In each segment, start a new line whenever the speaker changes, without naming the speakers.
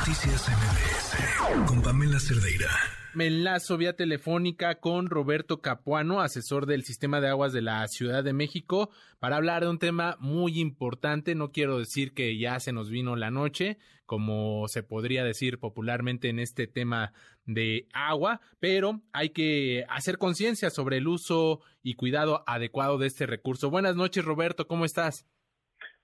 Noticias MBS con Pamela Cerdeira.
Me enlazo vía telefónica con Roberto Capuano, asesor del Sistema de Aguas de la Ciudad de México, para hablar de un tema muy importante. No quiero decir que ya se nos vino la noche, como se podría decir popularmente en este tema de agua, pero hay que hacer conciencia sobre el uso y cuidado adecuado de este recurso. Buenas noches, Roberto, ¿cómo estás?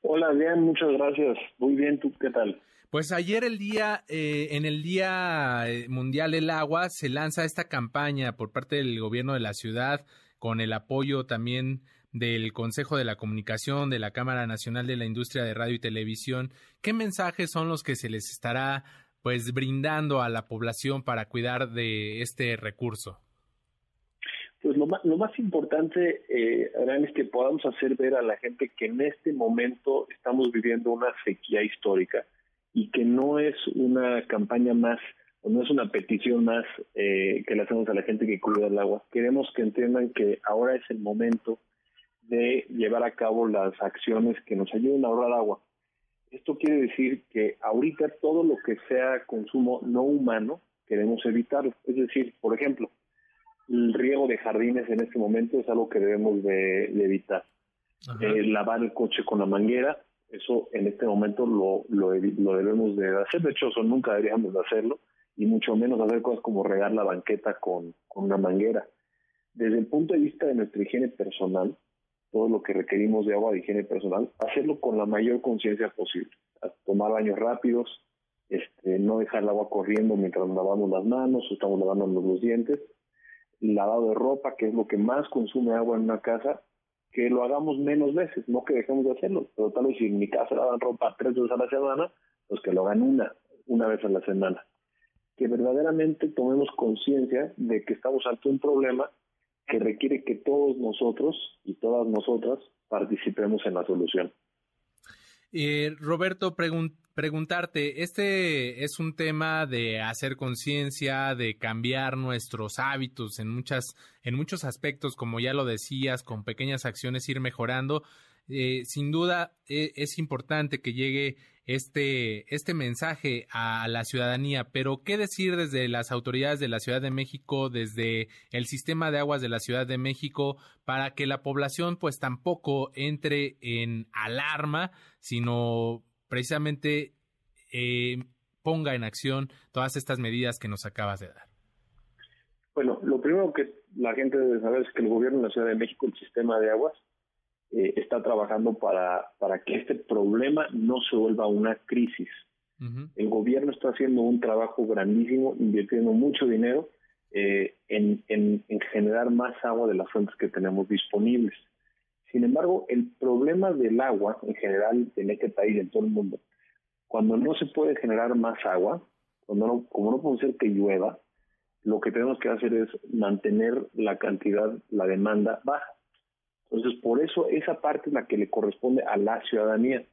Hola, bien, muchas gracias. Muy bien, ¿tú qué tal?
Pues ayer el día, eh, en el Día eh, Mundial del Agua, se lanza esta campaña por parte del gobierno de la ciudad, con el apoyo también del Consejo de la Comunicación, de la Cámara Nacional de la Industria de Radio y Televisión. ¿Qué mensajes son los que se les estará pues brindando a la población para cuidar de este recurso?
Pues lo más, lo más importante, eh, es que podamos hacer ver a la gente que en este momento estamos viviendo una sequía histórica y que no es una campaña más o no es una petición más eh, que le hacemos a la gente que cuida el agua. Queremos que entiendan que ahora es el momento de llevar a cabo las acciones que nos ayuden a ahorrar agua. Esto quiere decir que ahorita todo lo que sea consumo no humano queremos evitarlo. Es decir, por ejemplo, el riego de jardines en este momento es algo que debemos de, evitar. Eh, lavar el coche con la manguera, eso en este momento lo, lo, debemos de hacer. De hecho, eso nunca deberíamos de hacerlo, y mucho menos hacer cosas como regar la banqueta con, con una manguera. Desde el punto de vista de nuestra higiene personal, todo lo que requerimos de agua de higiene personal, hacerlo con la mayor conciencia posible. Tomar baños rápidos, este, no dejar el agua corriendo mientras lavamos las manos o estamos lavándonos los dientes, lavado de ropa, que es lo que más consume agua en una casa, que lo hagamos menos veces, no que dejemos de hacerlo, pero tal vez si en mi casa lavan ropa tres veces a la semana, pues que lo hagan una, una vez a la semana. Que verdaderamente tomemos conciencia de que estamos ante un problema que requiere que todos nosotros y todas nosotras participemos en la solución.
Eh, Roberto, preguntarte, este es un tema de hacer conciencia, de cambiar nuestros hábitos en muchas, en muchos aspectos, como ya lo decías, con pequeñas acciones ir mejorando. Eh, sin duda e, es importante que llegue este, este mensaje a la ciudadanía, pero ¿qué decir desde las autoridades de la Ciudad de México, desde el sistema de aguas de la Ciudad de México, para que la población pues tampoco entre en alarma, sino precisamente eh, ponga en acción todas estas medidas que nos acabas de dar?
Bueno, lo primero que la gente debe saber es que el gobierno de la Ciudad de México, el sistema de aguas, eh, está trabajando para, para que este problema no se vuelva una crisis. El gobierno está haciendo un trabajo grandísimo, invirtiendo mucho dinero eh, en, en, generar más agua de las fuentes que tenemos disponibles. Sin embargo, el problema del agua en general en este país, en todo el mundo, cuando no se puede generar más agua, cuando no, como no puede ser que llueva, lo que tenemos que hacer es mantener la cantidad, la demanda baja. Entonces, por eso esa parte es la que le corresponde a la ciudadanía.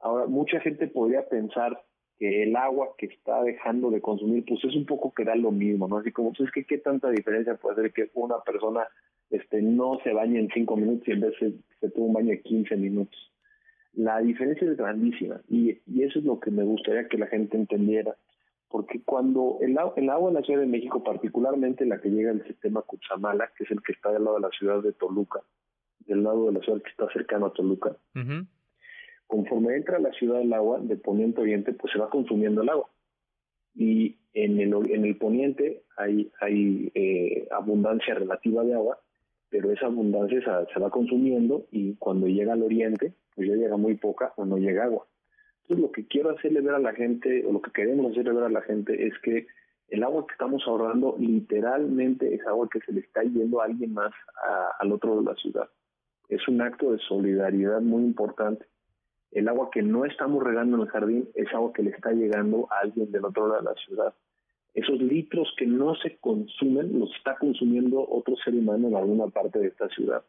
Ahora, mucha gente podría pensar que el agua que está dejando de consumir, pues es un poco que da lo mismo, ¿no? Así como, pues es que qué tanta diferencia puede hacer que una persona este no se bañe en cinco minutos y en vez se, se tuvo un baño de 15 minutos. La diferencia es grandísima y, eso es lo que me gustaría que la gente entendiera, porque cuando el, el agua en la Ciudad de México, particularmente la que llega del sistema Cuchamala, que es el que está del lado de la ciudad de Toluca, del lado de la ciudad que está cercano a Toluca. Conforme entra a la ciudad el agua de poniente a oriente, pues se va consumiendo el agua. Y en el, en el poniente hay, hay eh, abundancia relativa de agua, pero esa abundancia se, se, va consumiendo y cuando llega al oriente, pues ya llega muy poca o no llega agua. Entonces lo que quiero hacerle ver a la gente, o lo que queremos hacerle ver a la gente es que el agua que estamos ahorrando literalmente es agua que se le está yendo a alguien más al otro lado de la ciudad es un acto de solidaridad muy importante. El agua que no estamos regando en el jardín es agua que le está llegando a alguien del otro lado de la ciudad. Esos litros que no se consumen los está consumiendo otro ser humano en alguna parte de esta ciudad.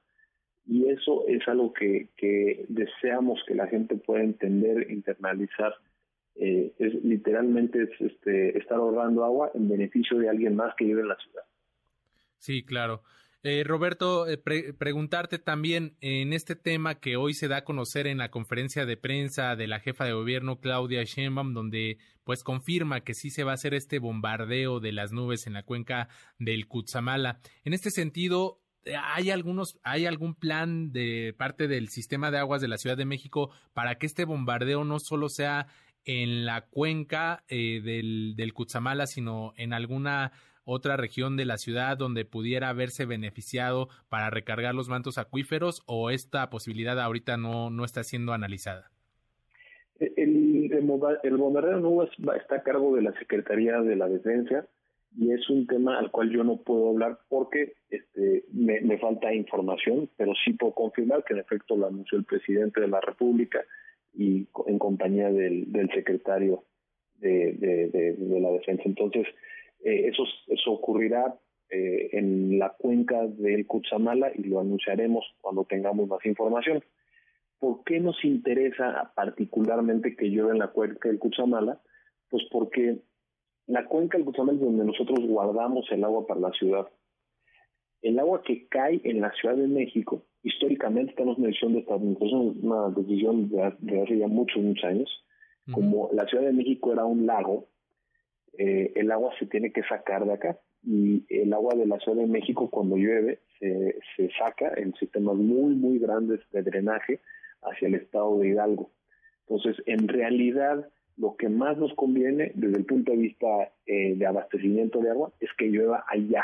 Y eso es algo que, que deseamos que la gente pueda entender, internalizar. Eh, es literalmente es, este, estar ahorrando agua en beneficio de alguien más que vive en la ciudad.
Sí, claro. Eh, Roberto, eh, preguntarte también en este tema que hoy se da a conocer en la conferencia de prensa de la jefa de gobierno Claudia Sheinbaum, donde pues confirma que sí se va a hacer este bombardeo de las nubes en la cuenca del Cutzamala. En este sentido, ¿hay algunos, hay algún plan de parte del sistema de aguas de la Ciudad de México para que este bombardeo no solo sea en la cuenca eh, del, del sino en alguna otra región de la ciudad donde pudiera haberse beneficiado para recargar los mantos acuíferos o esta posibilidad ahorita no, no está siendo analizada?
El, el, bombardeo no está a cargo de la Secretaría de la Defensa y es un tema al cual yo no puedo hablar porque este, me, falta información, pero sí puedo confirmar que en efecto lo anunció el presidente de la República y en compañía del, secretario de la Defensa. Entonces, eh, eso, eso ocurrirá eh, en la cuenca del Cutzamala y lo anunciaremos cuando tengamos más información. ¿Por qué nos interesa particularmente que llueva en la cuenca del Cutzamala? Pues porque la cuenca del Cutzamala es donde nosotros guardamos el agua para la ciudad. El agua que cae en la Ciudad de México, históricamente tenemos una decisión de esta, una decisión de, de hace ya muchos, muchos años, como la Ciudad de México era un lago, eh, el agua se tiene que sacar de acá y el agua de la Ciudad de México cuando llueve se, se saca en sistemas muy muy grandes de drenaje hacia el estado de Hidalgo. Entonces, en realidad, lo que más nos conviene desde el punto de vista eh, de abastecimiento de agua es que llueva allá.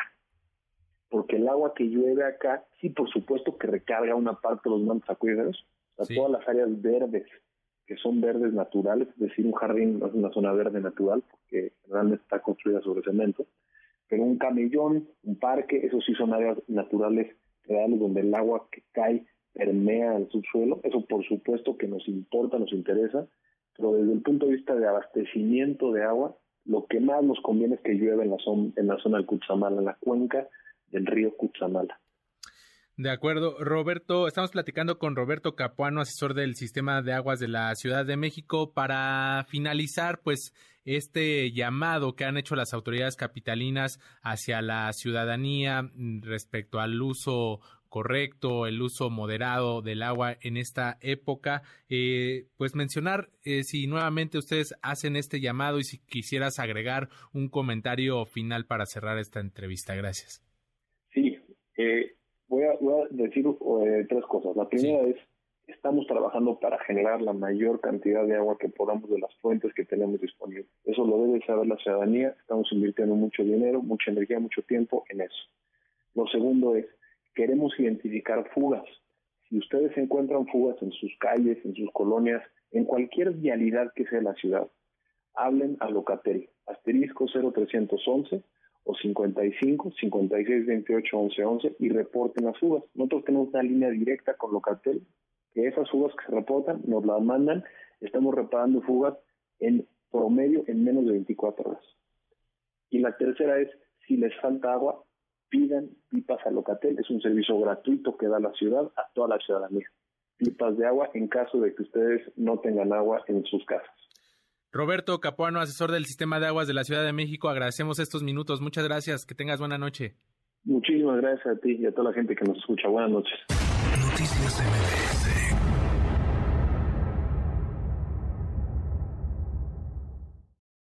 Porque el agua que llueve acá, sí, por supuesto que recarga una parte de los mantos acuíferos, todas las áreas verdes que son verdes naturales, es decir, un jardín no es una zona verde natural porque realmente está construida sobre cemento, pero un camellón, un parque, eso sí son áreas naturales reales donde el agua que cae permea el subsuelo, eso por supuesto que nos importa, nos interesa, pero desde el punto de vista de abastecimiento de agua, lo que más nos conviene es que llueva en la zona, en la zona del Cutzamala, en la cuenca del río Cutzamala.
De acuerdo, Roberto, estamos platicando con Roberto Capuano, asesor del sistema de aguas de la Ciudad de México, para finalizar, pues, este llamado que han hecho las autoridades capitalinas hacia la ciudadanía respecto al uso correcto, el uso moderado del agua en esta época. Eh, pues mencionar eh, si nuevamente ustedes hacen este llamado y si quisieras agregar un comentario final para cerrar esta entrevista. Gracias.
Sí, eh, voy a, decir eh, tres cosas. La primera es, estamos trabajando para generar la mayor cantidad de agua que podamos de las fuentes que tenemos disponibles. Eso lo debe saber la ciudadanía. Estamos invirtiendo mucho dinero, mucha energía, mucho tiempo en eso. Lo segundo es, queremos identificar fugas. Si ustedes encuentran fugas en sus calles, en sus colonias, en cualquier vialidad que sea la ciudad, hablen a Locatel, asterisco 0311 o 55 56 28 11 11 y reporten las uvas. Nosotros tenemos una línea directa con Locatel, que esas uvas que se reportan nos las mandan, estamos reparando fugas en promedio en menos de 24 horas. Y la tercera es, si les falta agua, pidan pipas a Locatel, es un servicio gratuito que da la ciudad a toda la ciudadanía. Pipas de agua en caso de que ustedes no tengan agua en sus casas.
Roberto Capuano, asesor del Sistema de Aguas de la Ciudad de México, agradecemos estos minutos. Muchas gracias. Que tengas buena noche.
Muchísimas gracias a ti y a toda la gente que nos escucha. Buenas noches. Noticias MBS